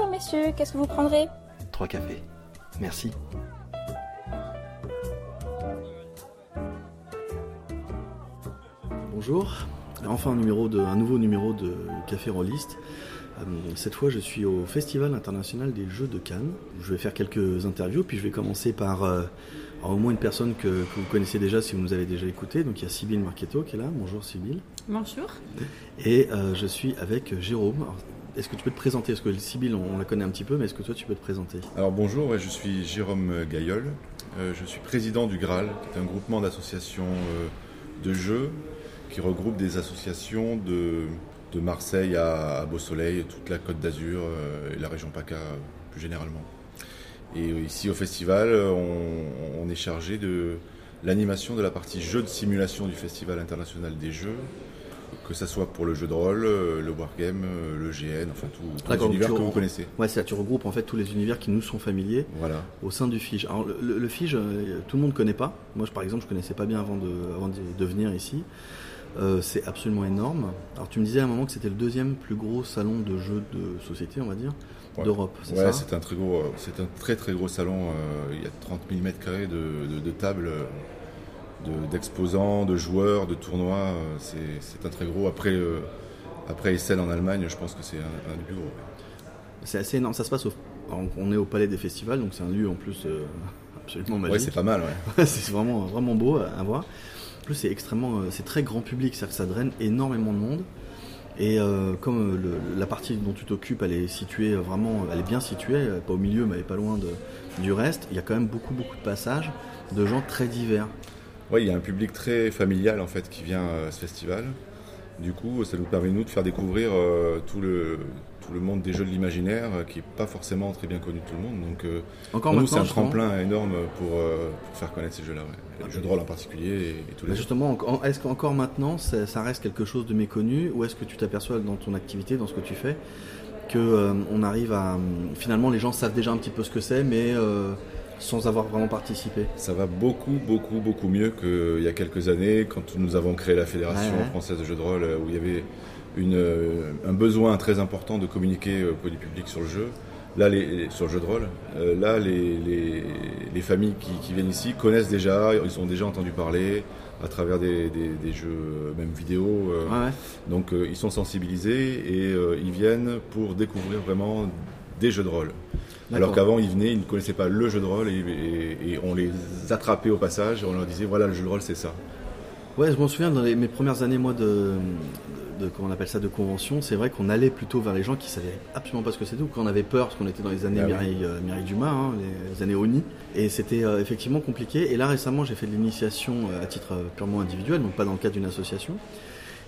Bonjour messieurs, qu'est-ce que vous prendrez? Trois cafés. Merci. Bonjour. Enfin un, numéro de, un nouveau numéro de Café Rolliste. Euh, Cette fois, je suis au Festival international des Jeux de Cannes. Je vais faire quelques interviews, puis je vais commencer par euh, au moins une personne que, que vous connaissez déjà si vous nous avez déjà écouté. Donc il y a Sybille Marchetto qui est là. Bonjour Sybille. Bonjour. Et euh, je suis avec Jérôme. Alors, Est-ce que tu peux te présenter? Parce que Sybille, on, la connaît un petit peu, mais est-ce que toi tu peux te présenter? Alors bonjour, je suis Jérôme Gaillol. Euh, je suis président du Graal, qui est un groupement d'associations euh, de jeux qui regroupe des associations de, Marseille à, Beau-Soleil, toute la Côte d'Azur euh, et la région PACA plus généralement. Et ici au festival, on, on est chargé de l'animation de la partie jeux de simulation du Festival international des jeux, que ce soit pour le jeu de rôle, euh, le wargame, euh, le GN, enfin tout, tous les univers que vous connaissez. Ouais, c'est ça, tu regroupes en fait tous les univers qui nous sont familiers Voilà. au sein du FIGE. Alors le, FIGE, euh, tout le monde ne connaît pas. Moi, par exemple, je connaissais pas bien avant de, avant de, de venir ici. Euh, c'est absolument énorme. Alors tu me disais à un moment que c'était le deuxième plus gros salon de jeux de société, on va dire, Ouais. d'Europe. C'est Ouais, ça? c'est un très gros, c'est un très très gros salon. euh, il y a 30 000 mètres carrés de, de, de tables, de- d'exposants, de, joueurs, de tournois. euh, c'est, un très gros. Après, euh, après Essen en Allemagne, je pense que c'est un, un des plus gros. C'est assez énorme. Ça se passe au, on est au Palais des Festivals, donc c'est un lieu en plus euh, absolument magique. Ouais, c'est pas mal. Ouais. c'est vraiment, vraiment beau à voir. En plus, c'est extrêmement, euh, c'est très grand public, c'est-à-dire que ça draine énormément de monde. Et euh, comme le- la partie dont tu t'occupes, elle est située vraiment, elle est bien située, pas au milieu, mais elle est pas loin de- du reste. Il y a quand même beaucoup, beaucoup de passages de gens très divers. Ouais, il y a un public très familial en fait qui vient à ce festival. Du coup, ça nous permet nous de faire découvrir euh, tout le tout le monde des jeux de l'imaginaire euh, qui est pas forcément très bien connu de tout le monde. Donc euh, Encore pour nous, c'est un tremplin énorme pour, euh, pour faire connaître ces jeux-là. Ouais. Le jeu de rôle en particulier et, et tous les Bah, justement, en- est-ce qu'encore maintenant, ça, ça reste quelque chose de méconnu, ou est-ce que tu t'aperçois dans ton activité, dans ce que tu fais, que euh, on arrive à finalement les gens savent déjà un petit peu ce que c'est, mais euh, sans avoir vraiment participé. Ça va beaucoup, beaucoup, beaucoup mieux qu'il y a quelques années, quand nous avons créé la Fédération Ouais, ouais. française de jeux de rôle, euh, où il y avait une, euh, un besoin très important de communiquer euh, auprès du public sur le jeu. Là, les, sur le jeu de rôle, là, les, les, les familles qui, qui viennent ici connaissent déjà, ils ont déjà entendu parler à travers des, des, des jeux, même vidéo. Ouais, donc ils sont sensibilisés et ils viennent pour découvrir vraiment des jeux de rôle. Alors qu'avant ils venaient, ils ne connaissaient pas le jeu de rôle et, et- et on les attrapait au passage et on leur disait voilà le jeu de rôle c'est ça. Ouais, je m'en souviens dans les- mes premières années, moi, de, de, comment on appelle ça, de convention. C'est vrai qu'on allait plutôt vers les gens qui savaient absolument pas ce que c'était ou qu'on avait peur, parce qu'on était dans les années Ah oui. Euh, Mireille Dumas, hein, les années Oni, et c'était euh, effectivement compliqué. Et là, récemment, j'ai fait de l'initiation euh, à titre purement individuel, donc pas dans le cadre d'une association.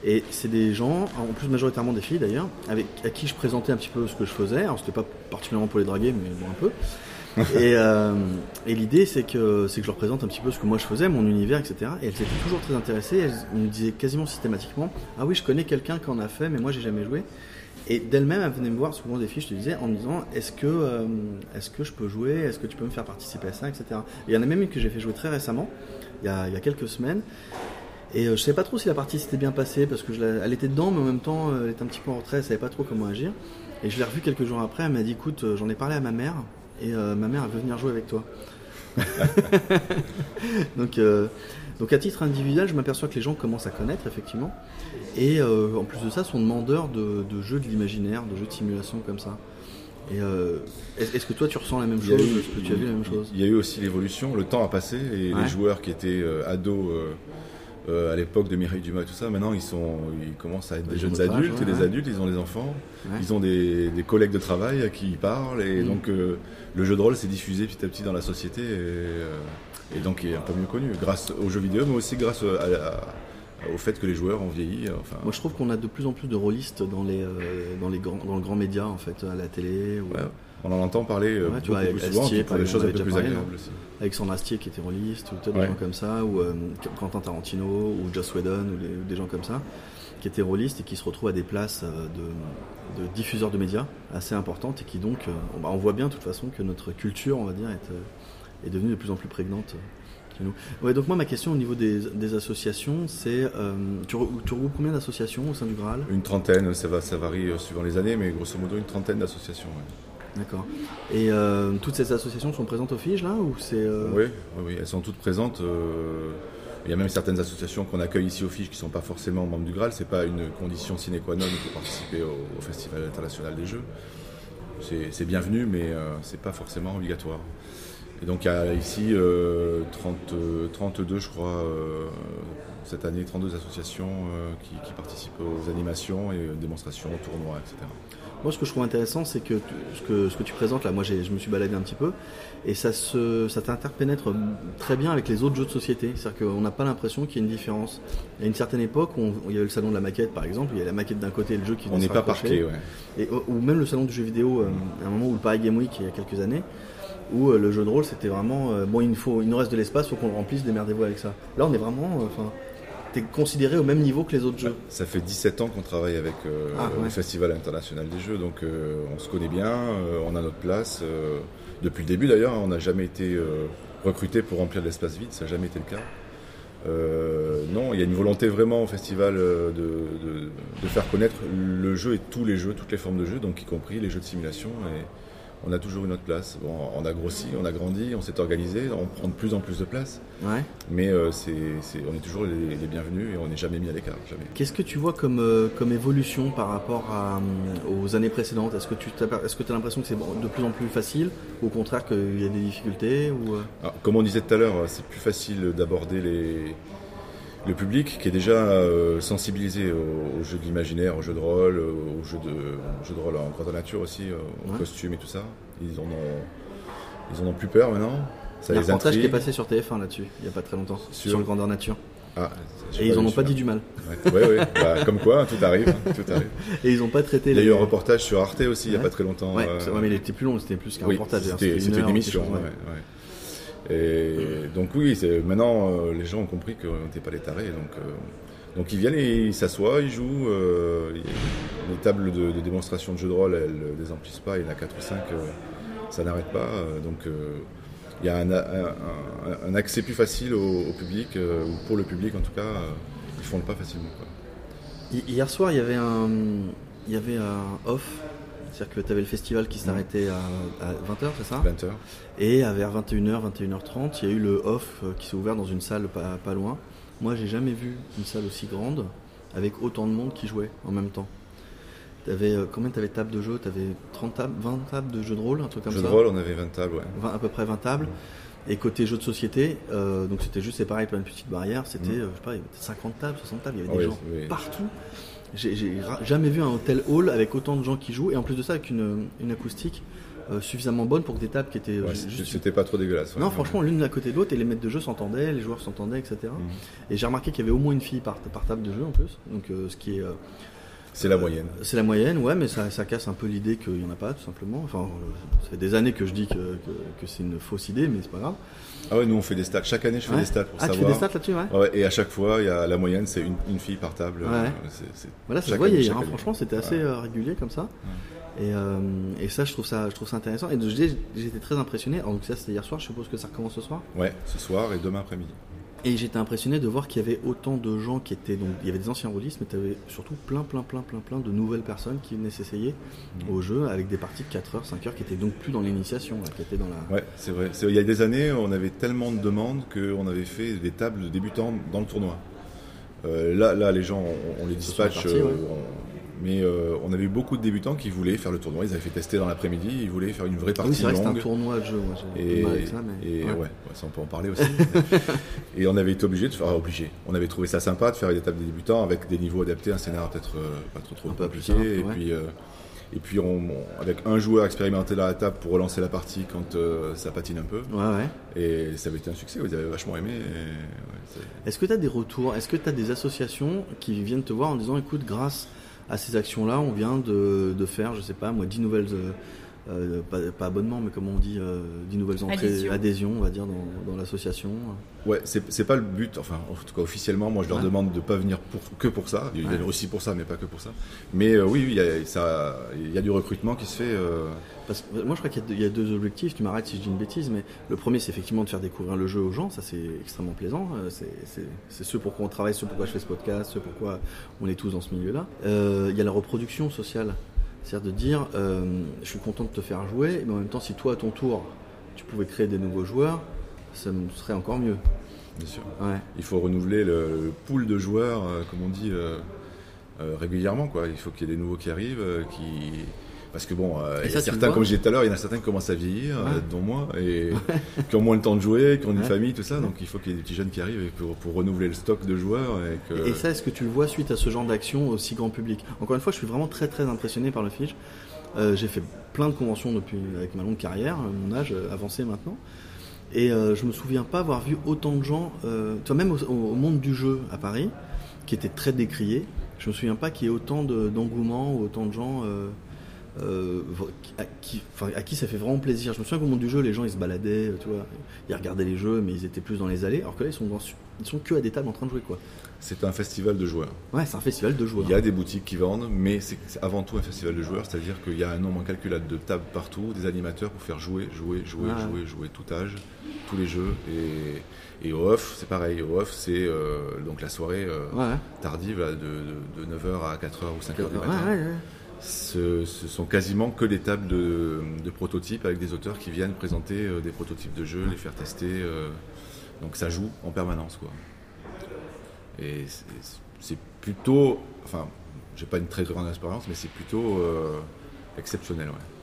Et c'est des gens, en plus majoritairement des filles d'ailleurs, avec à qui je présentais un petit peu ce que je faisais. Alors c'était pas particulièrement pour les draguer, mais bon un peu. et euh, et l'idée c'est que c'est que je leur présente un petit peu ce que moi je faisais, mon univers, etc. Et elles étaient toujours très intéressées. Elles me disaient quasiment systématiquement Ah oui, je connais quelqu'un qui en a fait, mais moi j'ai jamais joué. Et d'elles-mêmes, elles venaient me voir, souvent des filles, je te disais, en me disant Est-ce que, euh, est-ce que je peux jouer? Est-ce que tu peux me faire participer à ça etc. Et il y en a même une que j'ai fait jouer très récemment, il y a, il y a quelques semaines. Et euh, je sais pas trop si la partie s'était bien passée parce que je elle était dedans, mais en même temps, euh, elle était un petit peu en retrait, elle savait pas trop comment agir. Et je l'ai revue quelques jours après, elle m'a dit écoute, euh, j'en ai parlé à ma mère et euh, ma mère elle veut venir jouer avec toi. donc, euh, donc à titre individuel, je m'aperçois que les gens commencent à connaître effectivement. Et euh, en plus de ça, sont demandeurs de, de jeux de l'imaginaire, de jeux de simulation comme ça. Et euh, est-ce que toi tu ressens la même chose Est-ce que tu as vu la même chose Il y a eu aussi l'évolution, le temps a passé et Ouais. les joueurs qui étaient ados euh, à l'époque de Mireille Dumas et tout ça, maintenant ils sont, ils commencent à être des Ils ont jeunes adultes ouais, et des ouais. adultes, ils ont des enfants, Ouais. ils ont des, des collègues de travail à qui ils parlent et Mm. donc euh, le jeu de rôle s'est diffusé petit à petit dans la société et, euh, et donc il est un peu mieux connu grâce aux jeux vidéo mais aussi grâce à la- au fait que les joueurs ont vieilli. Enfin, Moi je trouve qu'on a de plus en plus de rôlistes dans les, euh, dans les grands, dans le grand média en fait, à la télé. Ou, on en entend parler euh, Ouais, tu beaucoup vois, avec plus souvent Astier, pour des choses un peu plus parlé, agréables aussi. Alexandre Astier qui était rôliste, ou peut-être Ouais. des gens comme ça, ou euh, Quentin Tarantino, ou Joss Whedon, ou, les- ou des gens comme ça, qui étaient rôlistes et qui se retrouvent à des places euh, de, de diffuseurs de médias assez importantes et qui donc, euh, bah, on voit bien de toute façon que notre culture, on va dire, est, euh, est devenue de plus en plus prégnante. euh, chez nous. Ouais, donc moi ma question au niveau des, des associations, c'est euh, tu, re- tu regroupes combien d'associations au sein du Graal? Une trentaine, ça, va, ça varie euh, suivant les années, mais grosso modo une trentaine d'associations. ouais. D'accord. Et euh, toutes ces associations sont présentes au FIGE là ou euh, Oui, oui, elles sont toutes présentes. euh, il y a même certaines associations qu'on accueille ici au FIGE qui ne sont pas forcément membres du Graal. C'est pas une condition sine qua non pour participer au, Festival international des Jeux. C'est bienvenu, mais c'est pas forcément obligatoire. Et donc il y a ici euh, 30, euh, 32, je crois, cette année, 32 associations qui, qui participent aux animations et démonstrations, tournois, etc. Moi, ce que je trouve intéressant, c'est que ce, que ce que tu présentes là, moi, j'ai- je me suis baladé un petit peu, et ça se, ça t'interpénètre très bien avec les autres jeux de société. C'est-à-dire qu'on n'a pas l'impression qu'il y ait une différence. Il y a une certaine époque où on- il y avait le salon de la maquette, par exemple, il y a la maquette d'un côté et le jeu qui On n'est pas parqué, ouais. Et, ou même le salon du jeu vidéo, euh, à un moment où le Paris Game Week, il y a quelques années, où euh, le jeu de rôle, c'était vraiment, euh, bon, il, nous faut, il nous reste de l'espace, faut qu'on le remplisse, démerdez-vous avec ça. Là, on est vraiment, euh, enfin, t'es considéré au même niveau que les autres jeux. Ça fait 17 ans qu'on travaille avec euh, Ah, ouais. le Festival international des jeux, donc euh, on se connaît bien, euh, on a notre place. depuis le début d'ailleurs, on n'a jamais été recruté pour remplir l'espace vide, ça n'a jamais été le cas. Non, il y a une volonté vraiment au festival de, de- de faire connaître le jeu et tous les jeux, toutes les formes de jeux, donc y compris les jeux de simulation. Et on a toujours eu notre place. Bon, on a grossi, on a grandi, on s'est organisé, on prend de plus en plus de place, Ouais. mais euh, c'est, on est toujours les, les bienvenus et on n'est jamais mis à l'écart, jamais. Qu'est-ce que tu vois comme, euh, comme évolution par rapport à, euh, aux années précédentes? Est-ce que tu t'aper- est-ce que as l'impression que c'est de plus en plus facile ou au contraire qu'il y a des difficultés ou, Alors, comme on disait tout à l'heure, c'est plus facile d'aborder les... le public qui est déjà euh, sensibilisé aux, aux jeux de l'imaginaire, aux jeux de rôle, aux jeux de, aux jeux de rôle en grandeur nature aussi, euh, aux Ouais. costumes et tout ça. Ils en ont, ils en ont plus peur maintenant. Ça Il y a un reportage qui est passé sur TF1 là-dessus, il n'y a pas très longtemps, sur, Sur- le grandeur nature. Ah, Et ils en ont pas dit du mal. Ouais, ouais, ouais. Bah, comme quoi, tout arrive, hein, tout arrive. Et ils n'ont pas traité Il y a les- eu un reportage sur Arte aussi, il n'y a pas très longtemps. Ouais, euh, mais il était plus long, c'était plus qu'un oui, reportage. d'ailleurs, C'était une émission. chose. Et donc oui, maintenant euh, les gens ont compris qu'on n'était pas les tarés. Donc, euh, ils viennent et ils s'assoient, ils jouent. euh, les tables de, démonstration de jeux de rôle, elles ne les emplissent pas. Il y en a 4 ou 5, ça n'arrête pas. donc il y a un, accès plus facile au, public, ou pour le public en tout cas. ils font le pas facilement. Hier soir, il y avait un, il y avait un off. C'est-à-dire que tu avais le festival qui s'arrêtait à, 20h, c'est ça 20 heures. Et à vers 21h, 21h30, il y a eu le off euh, qui s'est ouvert dans une salle pas, pas loin. Moi, j'ai jamais vu une salle aussi grande avec autant de monde qui jouait en même temps. T'avais, euh, combien t'avais de tables de jeu? T'avais 30 tables, 20 tables de jeux de rôle, un truc comme Jeux ça de rôle, on avait 20 tables, ouais. 20 à peu près 20 tables. Et côté jeux de société, euh, donc c'était juste séparé par une petite barrière, c'était, Mhm. euh, je sais pas, il y avait peut-être 50 tables, 60 tables, il y avait des oui, gens oui. partout. J'ai jamais vu un hôtel hall avec autant de gens qui jouent, et en plus de ça, avec une, une acoustique euh, suffisamment bonne pour que des tables qui étaient euh, Ouais, c'était- juste. Pas trop dégueulasse. ouais. Non, franchement, l'une à côté de l'autre, et les maîtres de jeu s'entendaient, les joueurs s'entendaient, etc. Mhm. Et j'ai remarqué qu'il y avait au moins une fille par, par table de jeu en plus, donc euh, ce qui est. euh, C'est la moyenne. c'est la moyenne, ouais, mais ça, ça casse un peu l'idée qu'il n'y en a pas, tout simplement. Enfin, euh, ça fait des années que je dis que, que- que c'est une fausse idée, mais c'est pas grave. Ah ouais, nous on fait des stats. Chaque année, je fais Ouais. des stats pour ah, tu fais des stats là-dessus, ouais Ouais, et à chaque fois, il y a la moyenne, c'est une, une fille par table. Ouais. Euh, Voilà, ça se voyait, hein, franchement, c'était assez euh, régulier comme ça. Et, euh, et ça, je trouve ça, je trouve ça intéressant. Et j'étais très impressionné. Alors, donc ça, c'était hier soir. Je suppose que ça recommence ce soir. Ouais, ce soir et demain après-midi. Et j'étais impressionné de voir qu'il y avait autant de gens qui étaient donc il y avait des anciens rôlistes, mais tu avais surtout plein, plein, plein, plein, plein de nouvelles personnes qui venaient s'essayer Mhm. au jeu avec des parties de 4 heures, 5 heures, qui étaient donc plus dans l'initiation, qui étaient dans la. Ouais, c'est vrai. Il y a des années, on avait tellement de demandes qu'on avait fait des tables de débutants dans le tournoi. Euh, là, là, les gens, on, on les dispatche. euh, ouais. on- mais euh, on avait eu beaucoup de débutants qui voulaient faire le tournoi. Ils avaient fait tester dans l'après-midi. Ils voulaient faire une vraie Ah partie oui, c'est vrai que un tournoi de jeu. Moi, Et, ça, mais. ouais. ça on peut en parler aussi. et on avait été obligé de faire, ah, obligé. On avait trouvé ça sympa de faire des tables des débutants avec des niveaux adaptés, un scénario peut-être euh, pas trop trop Un compliqué. simple, et ouais. puis euh, et puis on, on- avec un joueur expérimenté dans la table pour relancer la partie quand euh, ça patine un peu. Ouais, ouais. Et ça avait été un succès. Vous avez vachement aimé. ouais, Est-ce que tu as des retours? Est-ce que tu as des associations qui viennent te voir en disant écoute, grâce à ces actions-là, on vient de, faire, je sais pas, moi, 10 nouvelles. Euh, pas, pas abonnements, mais comment on dit, euh, 10 nouvelles entrées, Adhésions. adhésions, on va dire, dans, dans l'association. Ouais, c'est c'est pas le but. Enfin, en tout cas, officiellement, moi, je leur Ouais. demande de pas venir pour, que pour ça. Il y Ouais. a aussi pour ça, mais pas que pour ça. Mais euh, oui, oui, il y a, ça, il y a du recrutement qui se fait. euh, Parce moi, je crois qu'il y a deux- il y, a deux objectifs. Tu m'arrêtes si je dis une bêtise, mais le premier, c'est effectivement de faire découvrir le jeu aux gens. Ça, c'est extrêmement plaisant. C'est c'est- c'est ce pourquoi on travaille, ce pourquoi je fais ce podcast, ce pourquoi on est tous dans ce milieu-là. Euh, Il y a la reproduction sociale. C'est-à-dire de dire, euh, je suis content de te faire jouer, mais en même temps, si toi, à ton tour, tu pouvais créer des nouveaux joueurs, ça me serait encore mieux. Bien sûr. Ouais. Il faut renouveler le, le pool de joueurs, euh, comme on dit, euh, euh, régulièrement. Quoi. Il faut qu'il y ait des nouveaux qui arrivent, qui... Parce que bon, euh, il y a certains, comme je disais tout à l'heure, il y en a certains qui commencent à vieillir, Ouais. euh, dont moi, et qui ont moins le temps de jouer, qui ont une Ouais. famille, tout ça. Donc il faut qu'il y ait des petits jeunes qui arrivent pour, pour renouveler le stock de joueurs. Et, que... Et ça, est-ce que tu le vois suite à ce genre d'action aussi grand public? Encore une fois, je suis vraiment très très impressionné par le Fidge. Euh, j'ai fait plein de conventions depuis avec ma longue carrière, mon âge avancé maintenant. Et je me souviens pas avoir vu autant de gens, vois, même au, au monde du jeu à Paris, qui était très décrié. Je me souviens pas qu'il y ait autant de- d'engouement ou autant de gens euh, à, qui, enfin, à qui ça fait vraiment plaisir. Je me souviens qu'au monde du jeu, les gens ils se baladaient, tu vois, ils regardaient les jeux, mais ils étaient plus dans les allées. Alors que là, ils sont, dans- ils sont que à des tables en train de jouer, quoi. C'est un festival de joueurs. Ouais, c'est un festival de joueurs. Il y a des boutiques qui vendent, mais c'est avant tout un festival de joueurs, c'est-à-dire qu'il y a un nombre incalculable de tables partout, des animateurs pour faire jouer, jouer, jouer, Ouais. jouer, jouer tout âge, tous les jeux. Et, et au off, c'est pareil. Au off, c'est euh, donc la soirée euh, Ouais, tardive là, de, de- de 9h à 4h ou 5h ouais, du matin. ouais, ouais. Ce, sont quasiment que des tables de, prototypes avec des auteurs qui viennent présenter euh, des prototypes de jeux, les faire tester. euh, donc ça joue en permanence. Quoi. Et c'est- c'est plutôt. Enfin, j'ai pas une très grande expérience, mais c'est plutôt euh, exceptionnel. Ouais.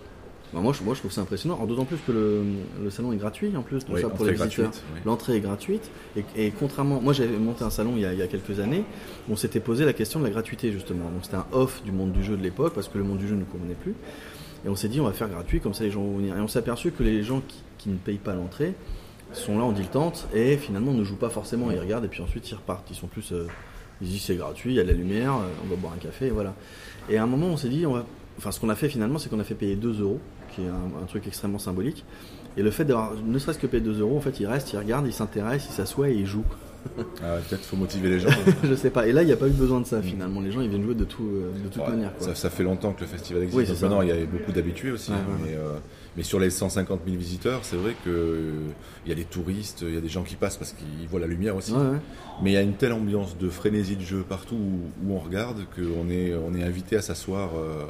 Bah, moi, je, moi, je trouve ça impressionnant. D'autant plus que le, le salon est gratuit en plus, donc Oui, ça pour les entrée visiteurs. gratuite, oui. L'entrée est gratuite. Et, et contrairement, moi j'avais monté un salon il y, a, il y a quelques années, on s'était posé la question de la gratuité justement. Donc c'était un off du monde du jeu de l'époque parce que le monde du jeu ne convenait plus. Et on s'est dit on va faire gratuit comme ça les gens vont venir. Et on s'est aperçu que les gens qui, qui ne payent pas l'entrée sont là en dilettante et finalement ne jouent pas forcément. Ils regardent et puis ensuite ils repartent. Ils sont plus, euh, ils se disent c'est gratuit, il y a de la lumière, euh, on va boire un café et voilà. Et à un moment on s'est dit on va, enfin ce qu'on a fait finalement c'est qu'on a fait payer 2 euros, qui est un, un truc extrêmement symbolique. Et le fait d'avoir ne serait-ce que payé 2 euros, en fait, il reste, il regarde, il s'intéresse, il s'assoit et il joue. Ah, Peut-être faut motiver les gens. je sais pas. Et là, il n'y a pas eu besoin de ça finalement. Les gens, ils viennent jouer de, tout, euh, de toute Ouais, manière. Quoi. ça, ça fait longtemps que le festival existe. Oui, Donc maintenant, il y a beaucoup d'habitués aussi. Hein, ouais, mais, euh, mais sur les 150 000 visiteurs, c'est vrai qu'il y a des touristes, il y a des gens qui passent parce qu'ils voient la lumière aussi. Ouais. Mais il y a une telle ambiance de frénésie de jeu partout où, où on regarde qu'on est, on est invité à s'asseoir, euh,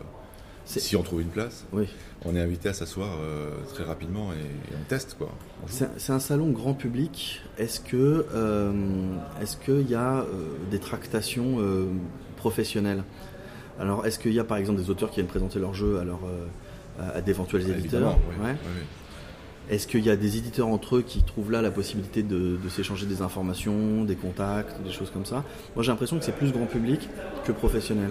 si on trouve une place, Oui. on est invité à s'asseoir euh, très rapidement et, et on teste. quoi. C'est un- salon grand public. Est-ce que euh, est-ce qu'il y a euh, des tractations professionnelles? Alors, est-ce qu'il y a par exemple des auteurs qui viennent présenter leur jeu à, leur, à- d'éventuels Ah, éditeurs? ouais. Est-ce qu'il y a des éditeurs entre eux qui trouvent là la possibilité de, de s'échanger des informations, des contacts, des choses comme ça? Moi, j'ai l'impression que c'est plus grand public que professionnel.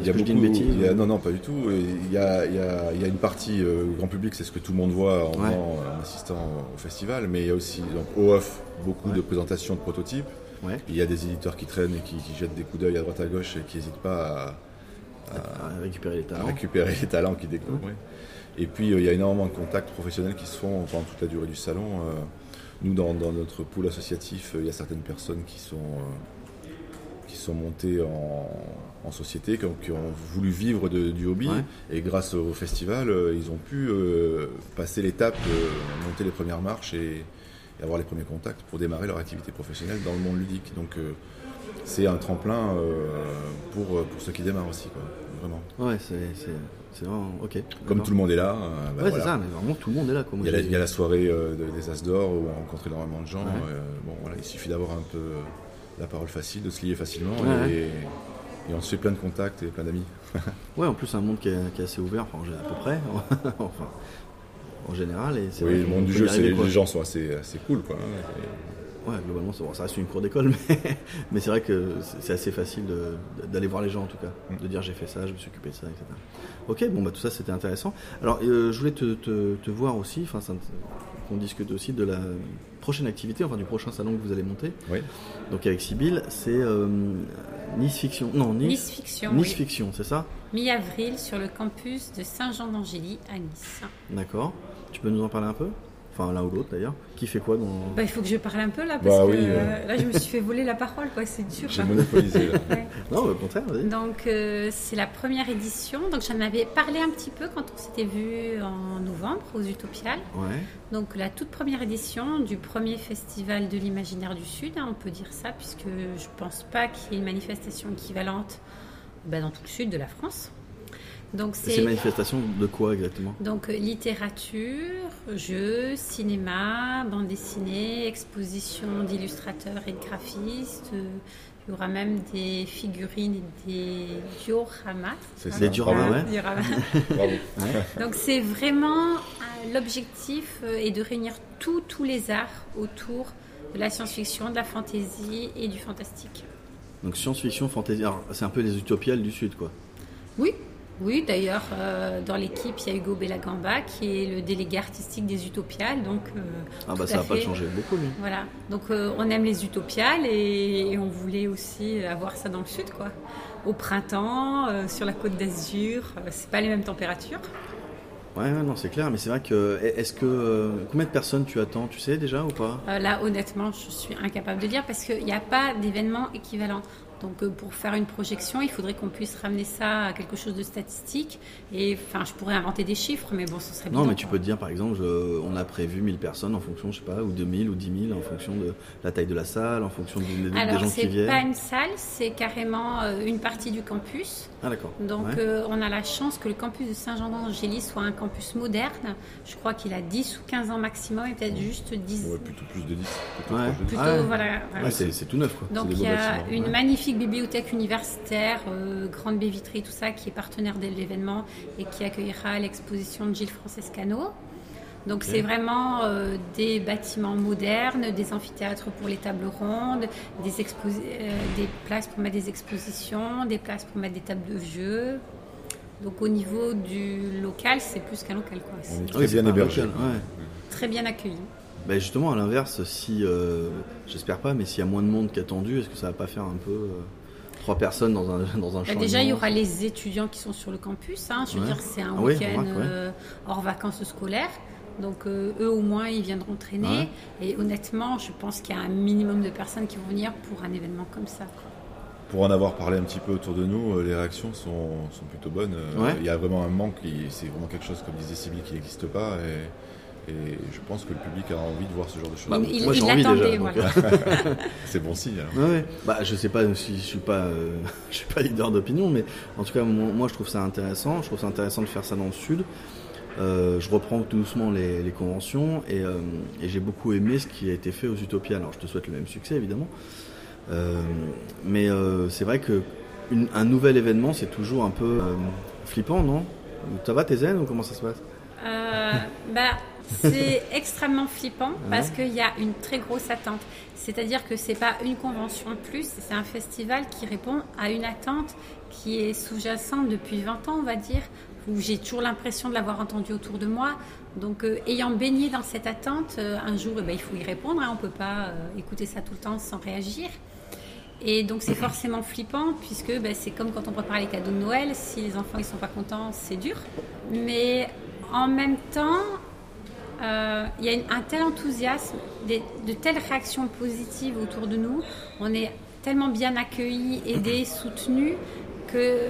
Il y a je beaucoup, dis une bêtise il y a- ou- non, non, pas du tout. Il y a, il y a- il y a une partie euh, grand public, c'est ce que tout le monde voit en, Ouais. en assistant au festival, mais il y a aussi donc, au off beaucoup Ouais. de présentations de prototypes. Ouais. Il y a des éditeurs qui traînent et qui, qui jettent des coups d'œil à droite à gauche et qui n'hésitent pas à, À récupérer les à talents. récupérer les talents qu'ils découvrent. Et puis euh, il y a énormément de contacts professionnels qui se font pendant toute la durée du salon. Euh, nous, dans, dans notre pool associatif, euh, il y a certaines personnes qui sont, euh, qui sont montées en, en société, qui ont, qui ont voulu vivre de- du hobby. Ouais. Et grâce au festival, euh, ils ont pu euh, passer l'étape, euh, monter les premières marches et, et avoir les premiers contacts pour démarrer leur activité professionnelle dans le monde ludique. Donc euh, c'est un tremplin pour, pour ceux qui démarrent aussi, quoi, vraiment. Ouais, c'est, vraiment ok. Comme tout le monde est là. bah Ouais, voilà. c'est ça, mais vraiment tout le monde est là. Il y, a la, j'ai- il y a la soirée de- des As d'Or où on rencontre énormément de gens. Ouais. bon, voilà, il suffit d'avoir un peu la parole facile, de se lier facilement Ouais, et, et on se fait plein de contacts et plein d'amis. Ouais, en plus, c'est un monde qui est, qui est assez ouvert, enfin, à peu près, enfin, en général. Et Oui, le monde du jeu, arriver, les gens sont assez, assez cool. Quoi, hein. Ouais, globalement, c'est- bon, ça reste une cour d'école, mais, mais c'est vrai que c'est- assez facile d'aller voir les gens, en tout cas. Mm. De dire j'ai fait ça, je me suis occupé de ça, etc. Ok, bon, bah tout ça, c'était intéressant. Alors, euh, je voulais te, te- te voir aussi, enfin, ça- qu'on discute aussi de la prochaine activité, enfin, du prochain salon que vous allez monter. Oui. Donc, avec Sybille, c'est euh, Nice Fiction. Non, Nice, Nice Fiction, Nice oui. Fiction, c'est ça? Mi-avril sur le campus de Saint-Jean-d'Angély à Nice. D'accord. Tu peux nous en parler un peu? Enfin, l'un ou l'autre d'ailleurs. Qui fait quoi dans. Bah, il faut que je parle un peu là parce Bah que oui, euh, là je me suis fait voler la parole quoi, c'est dur. J'ai quoi. monopolisé là. Ouais. Non, au contraire, vas-y. Donc euh, c'est la première édition. Donc j'en avais parlé un petit peu quand on s'était vu en novembre aux Utopiales. Ouais. Donc la toute première édition du premier festival de l'imaginaire du Sud, hein, on peut dire ça, puisque je pense pas qu'il y ait une manifestation équivalente bah, dans tout le sud de la France. Donc C'est une manifestation de quoi exactement? Donc littérature, jeux, cinéma, bande dessinée, exposition d'illustrateurs et de graphistes. Il y aura même des figurines et des dioramas. C'est des dioramas, ouais. Dioramas. Donc c'est vraiment euh, l'objectif euh, est de réunir tous tous les arts autour de la science-fiction, de la fantasy et du fantastique. Donc science-fiction, fantasy, c'est un peu les utopiales du Sud, quoi. Oui, oui, d'ailleurs, euh, dans l'équipe, il y a Hugo Bellagamba qui est le délégué artistique des Utopiales. Donc, euh, ah bah ça n'a pas changé beaucoup, lui. Voilà. Donc euh, on aime les Utopiales et, on voulait aussi avoir ça dans le sud, quoi. Au printemps, sur la côte d'Azur, c'est pas les mêmes températures. Ouais, non, c'est clair, mais c'est vrai que. Est-ce que. combien de personnes tu attends, tu sais déjà ou pas? Là, honnêtement, je suis incapable de dire parce qu'il n'y a pas d'événement équivalent. Donc euh, pour faire une projection, il faudrait qu'on puisse ramener ça à quelque chose de statistique. Et enfin, je pourrais inventer des chiffres, mais bon, ce serait Non, mais tu peux te dire, par exemple, on a prévu 1000 personnes en fonction, je sais pas, ou 2000 ou 10 000 en fonction de la taille de la salle, en fonction des, des gens qui viennent. Alors, c'est pas une salle, c'est carrément euh, une partie du campus. Ah d'accord. Donc euh, on a la chance que le campus de Saint-Jean-d'Angély soit un campus moderne. Je crois qu'il a 10 ou 15 ans maximum et peut-être juste 10. Ouais, plutôt plus de 10. Plutôt, ah voilà. c'est tout neuf. Quoi. Donc il y a une magnifique bibliothèque universitaire, euh, grande baie vitrée, tout ça, qui est partenaire de l'événement et qui accueillera l'exposition de Gilles Francescano. Donc c'est vraiment euh, des bâtiments modernes, des amphithéâtres pour les tables rondes, des, euh, des places pour mettre des expositions, des places pour mettre des tables de jeu. Donc au niveau du local, c'est plus qu'un local. Quoi. très bien hébergé. Très bien accueilli. Ben justement, à l'inverse, si, j'espère pas, mais s'il y a moins de monde qu'attendu, est-ce que ça va pas faire un peu trois personnes dans un, dans un bah, champ Déjà, il y aura les étudiants qui sont sur le campus. Hein. Je veux dire, c'est un ah week-end euh, hors vacances scolaires. Donc euh, eux au moins ils viendront traîner et honnêtement je pense qu'il y a un minimum de personnes qui vont venir pour un événement comme ça. Pour en avoir parlé un petit peu autour de nous, euh, les réactions sont, sont plutôt bonnes. Il y a vraiment un manque, c'est vraiment quelque chose comme disait Sylvie qui n'existe pas et et je pense que le public a envie de voir ce genre de choses. Bah, moi j'ai envie déjà. c'est bon signe. Ouais, bah, je sais pas si je suis pas, euh, je suis pas leader d'opinion, mais en tout cas moi je trouve ça intéressant. Je trouve ça intéressant de faire ça dans le sud. Euh, je reprends tout doucement les, conventions euh, et, j'ai beaucoup aimé ce qui a été fait aux Utopias. Alors je te souhaite le même succès évidemment, mais c'est vrai que un nouvel événement c'est toujours un peu flippant, non? Ça va, t'es zen ou comment ça se passe? Bah, c'est extrêmement flippant parce qu'il y a une très grosse attente. C'est-à-dire que c'est pas une convention de plus, c'est un festival qui répond à une attente qui est sous-jacente depuis 20 ans, on va dire, où j'ai toujours l'impression de l'avoir entendu autour de moi. Donc, euh, ayant baigné dans cette attente, euh, un jour, eh ben, il faut y répondre. Hein. on ne peut pas euh, écouter ça tout le temps sans réagir. Et donc, c'est forcément flippant, puisque ben, c'est comme quand on prépare les cadeaux de Noël. Si les enfants ne sont pas contents, c'est dur. Mais en même temps, euh, il y a un tel enthousiasme, de telles réactions positives autour de nous. On est tellement bien accueillis, aidés, soutenus que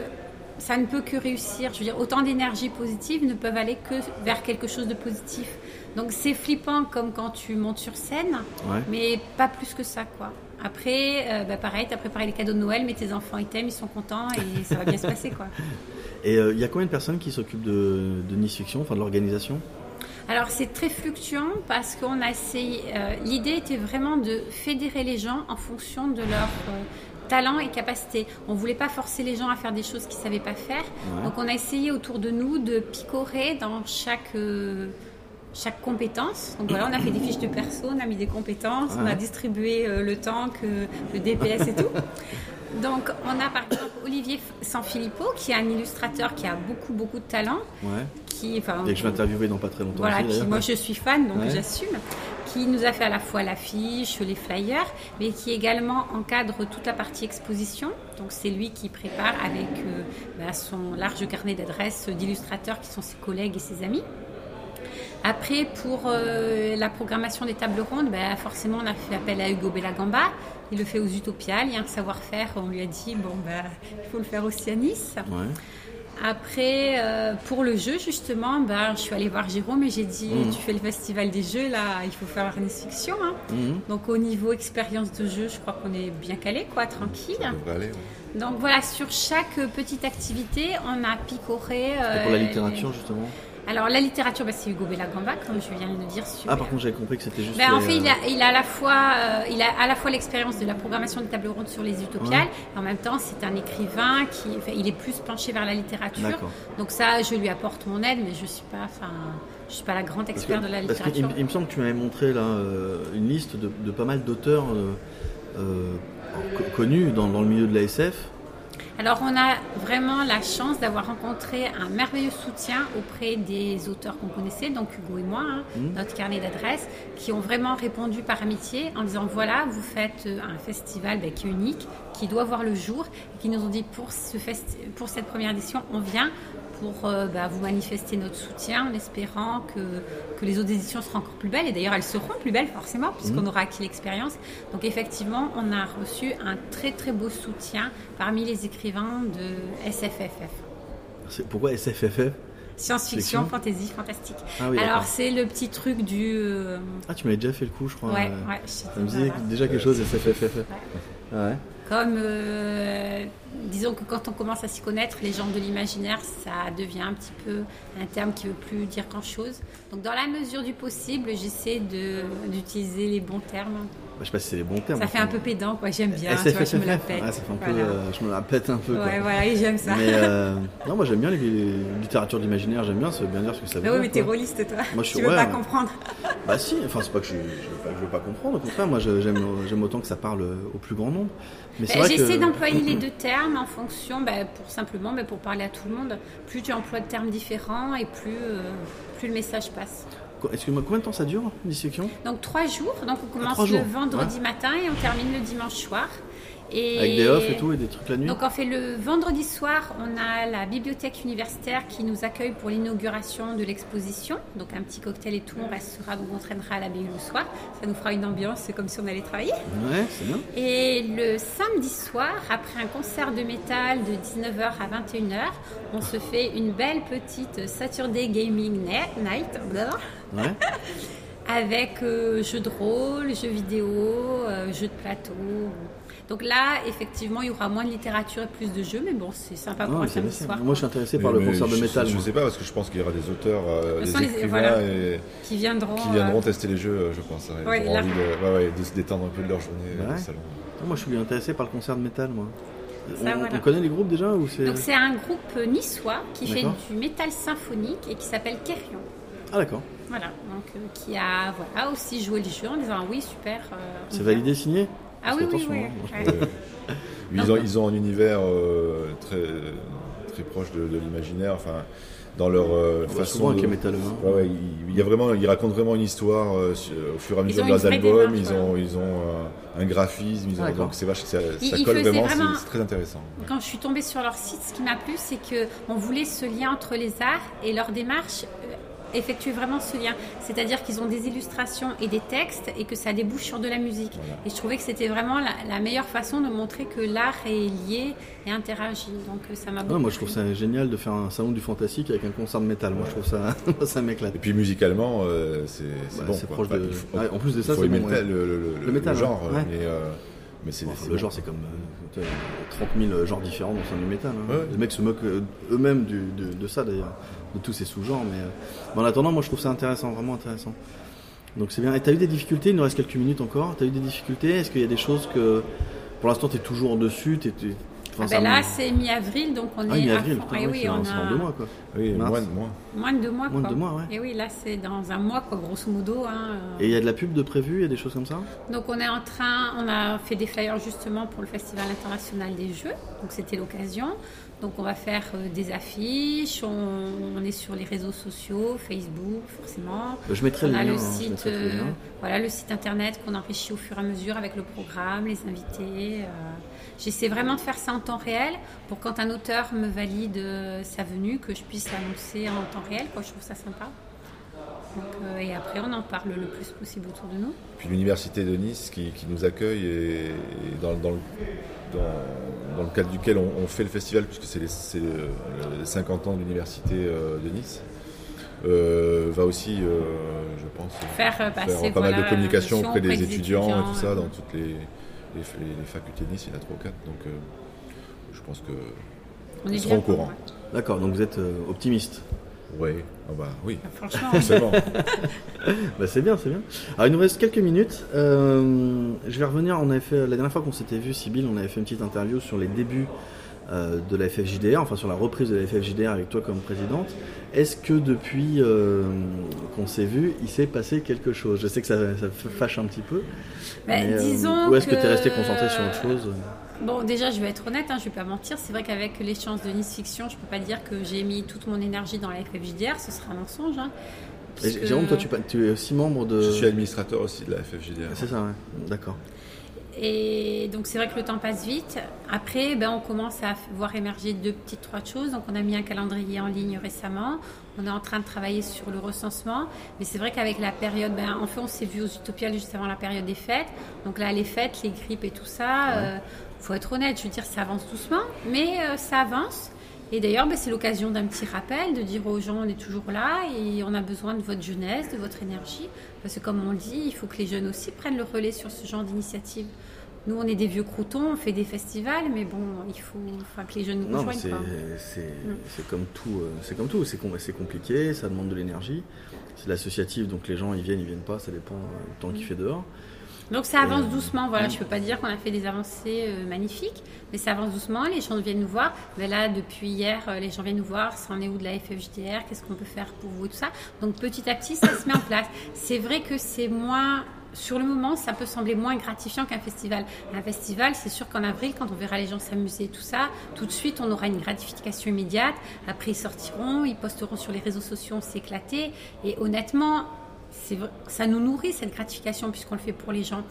ça ne peut que réussir. Je veux dire, autant d'énergie positive ne peuvent aller que vers quelque chose de positif. Donc c'est flippant comme quand tu montes sur scène, mais pas plus que ça, quoi. Après, euh, bah, pareil, tu as préparé les cadeaux de Noël, mais tes enfants ils t'aiment, ils sont contents et ça va bien se passer, quoi. Et euh, il y a combien de personnes qui s'occupent de, de Nice Fiction, enfin de l'organisation? Alors c'est très fluctuant parce qu'on a essayé. Euh, l'idée était vraiment de fédérer les gens en fonction de leur euh, talent et capacité. On voulait pas forcer les gens à faire des choses qu'ils savaient pas faire. Donc on a essayé autour de nous de picorer dans chaque euh, chaque compétence. Donc voilà, on a fait des fiches de perso, on a mis des compétences, on a distribué le tank, le DPS et tout. Donc, on a par exemple Olivier Sanfilippo, qui est un illustrateur qui a beaucoup, beaucoup de talent. Ouais. Qui, enfin, et que je vais interviewer dans pas très longtemps. Voilà, moi je suis fan, donc j'assume. Qui nous a fait à la fois l'affiche, les flyers, mais qui également encadre toute la partie exposition. Donc, c'est lui qui prépare avec euh, bah, son large carnet d'adresses d'illustrateurs qui sont ses collègues et ses amis. Après, pour euh, la programmation des tables rondes, bah, forcément, on a fait appel à Hugo Bellagamba. Il le fait aux Utopiales. Il y a un savoir-faire. On lui a dit, bon, bah, il faut le faire aussi à Nice. Après, euh, pour le jeu, justement, bah, je suis allée voir Jérôme et j'ai dit, mhm. tu fais le festival des jeux, là, il faut faire Nice Fiction. Hein. Mhm. Donc, au niveau expérience de jeu, je crois qu'on est bien calé, quoi, tranquille. Donc voilà, sur chaque petite activité, on a picoré. Et pour la littérature, justement alors la littérature, bah, c'est Hugo Bellagamba, comme je viens de le dire. Ah par contre j'avais compris que c'était juste. Ben, en fait, il a, il a, à la fois, euh, il a à la fois l'expérience de la programmation de table ronde sur les utopiales, et en même temps c'est un écrivain qui, enfin, il est plus penché vers la littérature. Donc ça, je lui apporte mon aide, mais je suis pas, enfin, je suis pas la grande experte de la littérature. il, me semble que tu m'avais montré là euh, une liste de, de, pas mal d'auteurs euh, connus dans, dans, le milieu de la SF. Alors on a vraiment la chance d'avoir rencontré un merveilleux soutien auprès des auteurs qu'on connaissait, donc Hugo et moi, hein, mmh. notre carnet d'adresses, qui ont vraiment répondu par amitié en disant voilà, vous faites euh, un festival ben, qui est unique, qui doit voir le jour, et qui nous ont dit pour, ce pour cette première édition, on vient, pour euh, bah, vous manifester notre soutien en espérant que, que, les autres éditions seront encore plus belles. Et d'ailleurs, elles seront plus belles forcément, puisqu'on mmh. aura acquis l'expérience. Donc effectivement, on a reçu un très très beau soutien parmi les écrivains de SFFF. Pourquoi SFFF Science-fiction, fantasy, fantastique. Ah Alors c'est le petit truc du... Euh, ah tu m'avais déjà fait le coup je crois. Ouais, ouais. Ça me disait déjà quelque chose SFFF. Ouais. Comme, euh, disons que quand on commence à s'y connaître, les gens de l'imaginaire, ça devient un petit peu un terme qui ne veut plus dire grand-chose. Donc dans la mesure du possible, j'essaie d'utiliser les bons termes. Je sais pas si c'est les bons termes. Ça fait un peu pédant, quoi. J'aime bien. tu vois, je me la pète. ça fait un peu, euh, je me la pète un peu. Ouais, voilà, j'aime ça. Mais euh, non, moi j'aime bien les, littératures d'imaginaire. J'aime bien, ça veut bien dire ce que ça veut dire. Oui, mais t'es rôliste, toi. Moi, je tu veux pas comprendre. Bah si. Enfin, c'est pas que je, je, veux pas comprendre. Au contraire, moi j'aime autant que ça parle au plus grand nombre. Mais bah, J'essaie d'employer les deux termes en fonction, bah, pour simplement, bah, pour parler à tout le monde. Plus tu emploies de termes différents et plus, euh, plus le message passe. Excuse-moi, combien de temps ça dure, dissection Donc trois jours. Donc on commence le vendredi matin et on termine le dimanche soir. Avec des offs et tout et des trucs la nuit Donc on fait le vendredi soir, on a la bibliothèque universitaire qui nous accueille pour l'inauguration de l'exposition. Donc un petit cocktail et tout, on restera, donc on traînera à la BU le soir. Ça nous fera une ambiance, c'est comme si on allait travailler. Ouais, c'est bien. Et le samedi soir, après un concert de métal de 19h à 21h, on se fait une belle petite Saturday Gaming Night. Ouais. avec euh, jeux de rôle, jeux vidéo, euh, jeux de plateau. Donc là, effectivement, il y aura moins de littérature et plus de jeux, mais bon, c'est sympa pour un samedi soir. Moi, je suis intéressé par le concert de métal. Je ne sais pas, parce que je pense qu'il y aura des auteurs, euh, des écrivains qui viendront, qui viendront euh, tester les jeux, euh, je pense. Ouais, envie de, se détendre un peu de leur journée au salon. Moi, je suis intéressé par le concert de métal, moi. on, connaît les groupes déjà ou Donc c'est un groupe niçois qui fait du métal symphonique et qui s'appelle Kerion. Ah d'accord. Voilà, donc qui a voilà, aussi joué le jeu en disant oui super. c'est validé signé? Ah oui, oui, oui. Hein, ils, ont, ils ont un univers euh, très, très proche de, l'imaginaire. Enfin, dans leur euh, façon. De... Ouais, ouais, il, y a vraiment, ils racontent vraiment une histoire euh, au fur et à mesure de leurs albums. Ils ont, ils ont un graphisme. Ils ont, donc c'est vache, ça, ça colle vraiment. C'est très intéressant. Quand je suis tombée sur leur site, ce qui m'a plu, c'est que on voulait ce lien entre les arts et leur démarche effectuer vraiment ce lien. C'est-à-dire qu'ils ont des illustrations et des textes et que ça débouche sur de la musique. Et je trouvais que c'était vraiment la, meilleure façon de montrer que l'art est lié et interagit. Donc euh, ça m'a beaucoup. moi je trouve ça génial de faire un salon du fantastique avec un concert de métal. Moi je trouve ça, ça m'éclate. Et puis musicalement, euh, c'est bah, bon. proche de... en plus de ça, c'est bon, le, le, métal, genre. Mais, euh, mais c'est le genre, c'est comme 30 000 genres différents dans sein du métal. Hein. Les mecs se moquent eux-mêmes de, de, ça d'ailleurs de tous ces sous-genres. Mais, euh, en attendant, moi je trouve ça intéressant, vraiment intéressant. Donc c'est bien. Et tu as eu des difficultés, il nous reste quelques minutes encore. Tu as eu des difficultés? Est-ce qu'il y a des choses que pour l'instant tu es toujours dessus? Ah ben là, c'est mi-avril, donc on ah, est. mi-avril, oui, oui, on a... dans deux mois, quoi. Oui, moins de mois. Moins de deux mois, Moins de deux mois, ouais. Et oui, là, c'est dans un mois, quoi, grosso modo. Hein. Et il y a de la pub de prévu, il y a des choses comme ça? Donc on est en train, on a fait des flyers justement pour le Festival international des jeux, donc c'était l'occasion. Donc on va faire euh, des affiches, on, est sur les réseaux sociaux, Facebook forcément. Je mettrai on le, a le site, euh, voilà le site internet qu'on enrichit au fur et à mesure avec le programme, les invités. Euh. J'essaie vraiment de faire ça en temps réel pour quand un auteur me valide sa venue que je puisse l'annoncer en temps réel. Quoi. Je trouve ça sympa. et après, on en parle le plus possible autour de nous. Puis l'université de Nice qui, nous accueille et, dans, dans, le, dans, le cadre duquel on, fait le festival, puisque c'est les, les, 50 ans de l'université euh, de Nice. Euh, va aussi, euh, je pense, faire, passer, pas mal de communication auprès des, étudiants, et tout ça dans toutes les, les, facultés de Nice, il y en a 3 ou 4. Donc je pense que On sera bien au courant. D'accord, donc vous êtes euh, optimiste. Ouais, ah bah oui, Franchement, forcément. Bah, c'est bien, c'est bien. Alors il nous reste quelques minutes. Euh, je vais revenir. On avait fait la dernière fois qu'on s'était vu, Sybille, on avait fait une petite interview sur les débuts euh, de la FFJDR, enfin sur la reprise de la FFJDR avec toi comme présidente. Est-ce que depuis euh, qu'on s'est vu, il s'est passé quelque chose? Je sais que ça, ça fâche un petit peu. bah, mais, disons ou est-ce que tu es que- resté concentré sur autre chose? Bon, déjà, je vais être honnête, hein, je vais pas mentir. C'est vrai qu'avec l'échange de Nice Fiction, je peux pas dire que j'ai mis toute mon énergie dans la FFJDR, ce serait un mensonge. hein, Et puisque- Jérôme, toi, tu es aussi membre de. Je suis administrateur aussi de la FFJDR. C'est ça, ouais. D'accord. Et donc c'est vrai que le temps passe vite. Après, ben, on commence à voir émerger deux petites, trois choses. Donc on a mis un calendrier en ligne récemment. On est en train de travailler sur le recensement. Mais c'est vrai qu'avec la période, ben, en fait on s'est vu aux Utopiales juste avant la période des fêtes. Donc là les fêtes, les grippes et tout ça, euh, faut être honnête, je veux dire ça avance doucement, mais euh, ça avance. Et d'ailleurs, ben, c'est l'occasion d'un petit rappel, de dire aux gens on est toujours là et on a besoin de votre jeunesse, de votre énergie. Parce que comme on le dit, il faut que les jeunes aussi prennent le relais sur ce genre d'initiative. Nous, on est des vieux croutons, on fait des festivals, mais bon, il faut enfin, que les jeunes nous rejoignent. c'est quoi. c'est- comme tout. euh, C'est comme tout. C'est com- c'est compliqué, ça demande de l'énergie. C'est l'associatif, donc les gens ils viennent, ils viennent pas, ça dépend euh, du temps qu'il fait dehors. Donc ça avance doucement, voilà, je peux pas dire qu'on a fait des avancées euh, magnifiques, mais ça avance doucement, les gens viennent nous voir. Mais là, depuis hier, euh, les gens viennent nous voir, ça en est où de la FFJDR, qu'est-ce qu'on peut faire pour vous et tout ça? Donc petit à petit, ça se met en place. C'est vrai que c'est moins... Sur le moment, ça peut sembler moins gratifiant qu'un festival. Un festival, c'est sûr qu'en avril, quand on verra les gens s'amuser et tout ça, tout de suite, on aura une gratification immédiate. Après, ils sortiront, ils posteront sur les réseaux sociaux, on s'est éclaté. Et honnêtement, ça nous nourrit cette gratification puisqu'on le fait pour les gens.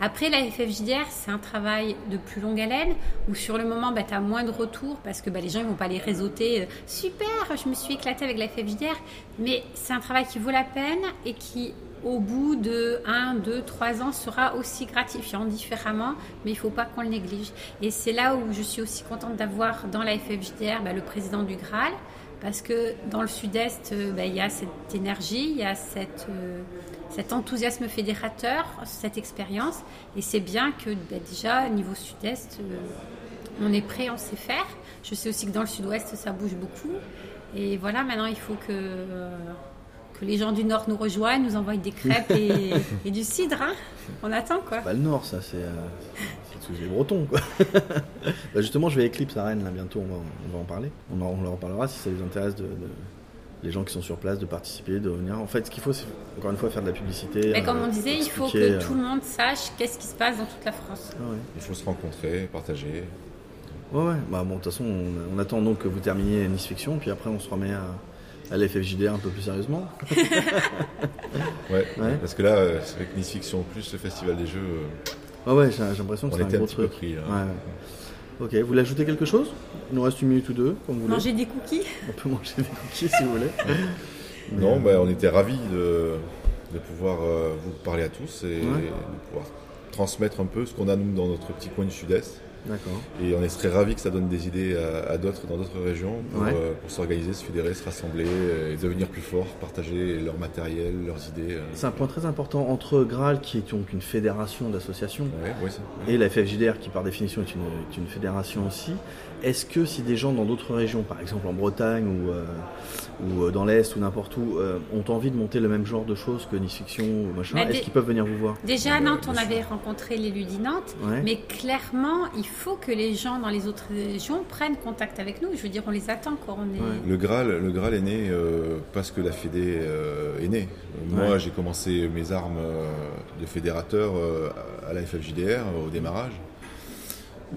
Après, la FFJDR, c'est un travail de plus longue haleine où sur le moment, bah, tu as moins de retours parce que bah, les gens ne vont pas les réseauter. euh, Super, je me suis éclatée avec la FFJDR. Mais c'est un travail qui vaut la peine et qui, au bout de 1, 2, 3 ans, sera aussi gratifiant différemment, mais il ne faut pas qu'on le néglige. Et c'est là où je suis aussi contente d'avoir dans la FFJDR bah, le président du Graal. Parce que dans le sud-est, euh, bah, il y a cette énergie, il y a cette, euh, cet enthousiasme fédérateur, cette expérience. Et c'est bien que bah, déjà, niveau sud-est, euh, on est prêt, on sait faire. Je sais aussi que dans le sud-ouest, ça bouge beaucoup. Et voilà, maintenant, il faut que, euh, que les gens du nord nous rejoignent, nous envoient des crêpes et, et du cidre. hein. On attend, quoi. Pas le Nord, ça, c'est tous les Bretons, quoi. Bah, justement, je vais à Eclipse à Rennes, là, bientôt, on va, on va en parler. On, en- on leur en parlera si ça les intéresse, de, de- les gens qui sont sur place, de participer, de venir. En fait, ce qu'il faut, c'est encore une fois faire de la publicité. Mais comme euh, on disait, il faut que euh, tout le monde sache qu'est-ce qui se passe dans toute la France. ah ouais. Il faut se rencontrer, partager. Ouais, ouais. Bah, bon, de toute façon, on, on attend donc que vous terminiez Nice Fiction, puis après, on se remet à, à la FFJDR un peu plus sérieusement. Ouais, Ouais. parce que là, euh, c'est vrai que Nice Fiction plus le Festival des Jeux, euh, Ouais, j'ai l'impression que c'est un était un gros petit peu truc. pris. là. Ouais, ouais. Ok, vous voulez ajouter quelque chose? Il nous reste une minute ou deux, comme vous voulez. Manger des cookies? On peut manger des cookies si vous voulez. Mais, Non, euh, bah, on était ravis de, de pouvoir euh, vous parler à tous et Ouais. de pouvoir transmettre un peu ce qu'on a nous dans notre petit coin du Sud-Est. Et on est très ravis que ça donne des idées à, à d'autres dans d'autres régions pour, Ouais. euh, pour s'organiser, se fédérer, se rassembler euh, et devenir plus forts, partager leur matériel, leurs idées. euh. C'est un point très important entre Graal, qui est donc une fédération d'associations, Ouais, ouais, ça. et la FFJDR, qui par définition est une, est une fédération aussi. Est-ce que si des gens dans d'autres régions, par exemple en Bretagne ou, euh, ou dans l'Est ou n'importe où, euh, ont envie de monter le même genre de choses que Nice Fiction ou machin, est-ce qu'ils peuvent venir vous voir? Déjà à Nantes, on avait rencontré l'élu dit Nantes, Ouais. mais clairement, il faut que les gens dans les autres régions prennent contact avec nous. Je veux dire, on les attend quoi. On est... Ouais. Le Graal, le Graal est né euh, parce que la Fédé euh, est née. Moi, Ouais. j'ai commencé mes armes euh, de fédérateur euh, à la FFJDR au démarrage.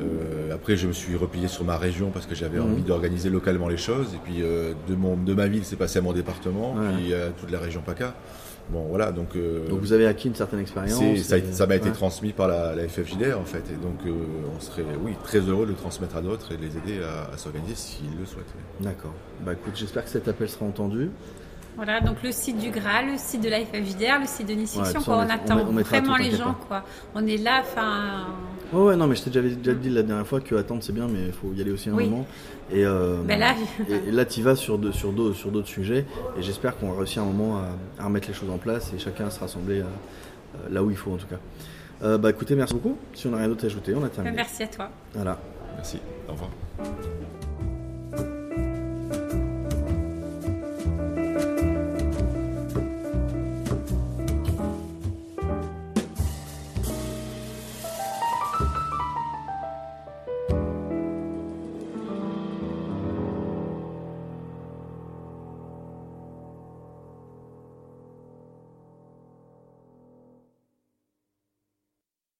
Euh, après, je me suis replié sur ma région parce que j'avais envie d'organiser localement les choses. Et puis, euh, de, mon, de ma ville, c'est passé à mon département, Ouais. puis à toute la région PACA. Bon, voilà, donc, euh, Donc vous avez acquis une certaine expérience. et- ça m'a été ouais. transmis par la, la FFJDR en fait. Et donc, euh, on serait oui, très heureux de le transmettre à d'autres et de les aider à, à s'organiser s'ils le souhaitent. D'accord. Bah écoute, j'espère que cet appel sera entendu. Voilà, donc le site du Graal, le site de FFJDR, le site de Nice Fiction, quoi. on On, met- on attend met- on mettra vraiment tout, les gens, pas. quoi. On est là, enfin. Ouais, ouais, non, mais je t'ai déjà, déjà dit la dernière fois que attendre c'est bien, mais il faut y aller aussi un Oui. moment. Et, euh, Ben là, et, et là, tu vas sur, de- sur d'autres sur d'autres sujets. Et j'espère qu'on va réussir un moment à, à remettre les choses en place et chacun à se rassembler euh, euh, là où il faut en tout cas. Euh, bah écoutez, merci beaucoup. Si on n'a rien d'autre à ajouter, on a terminé. merci à toi. Voilà. Merci. Au revoir.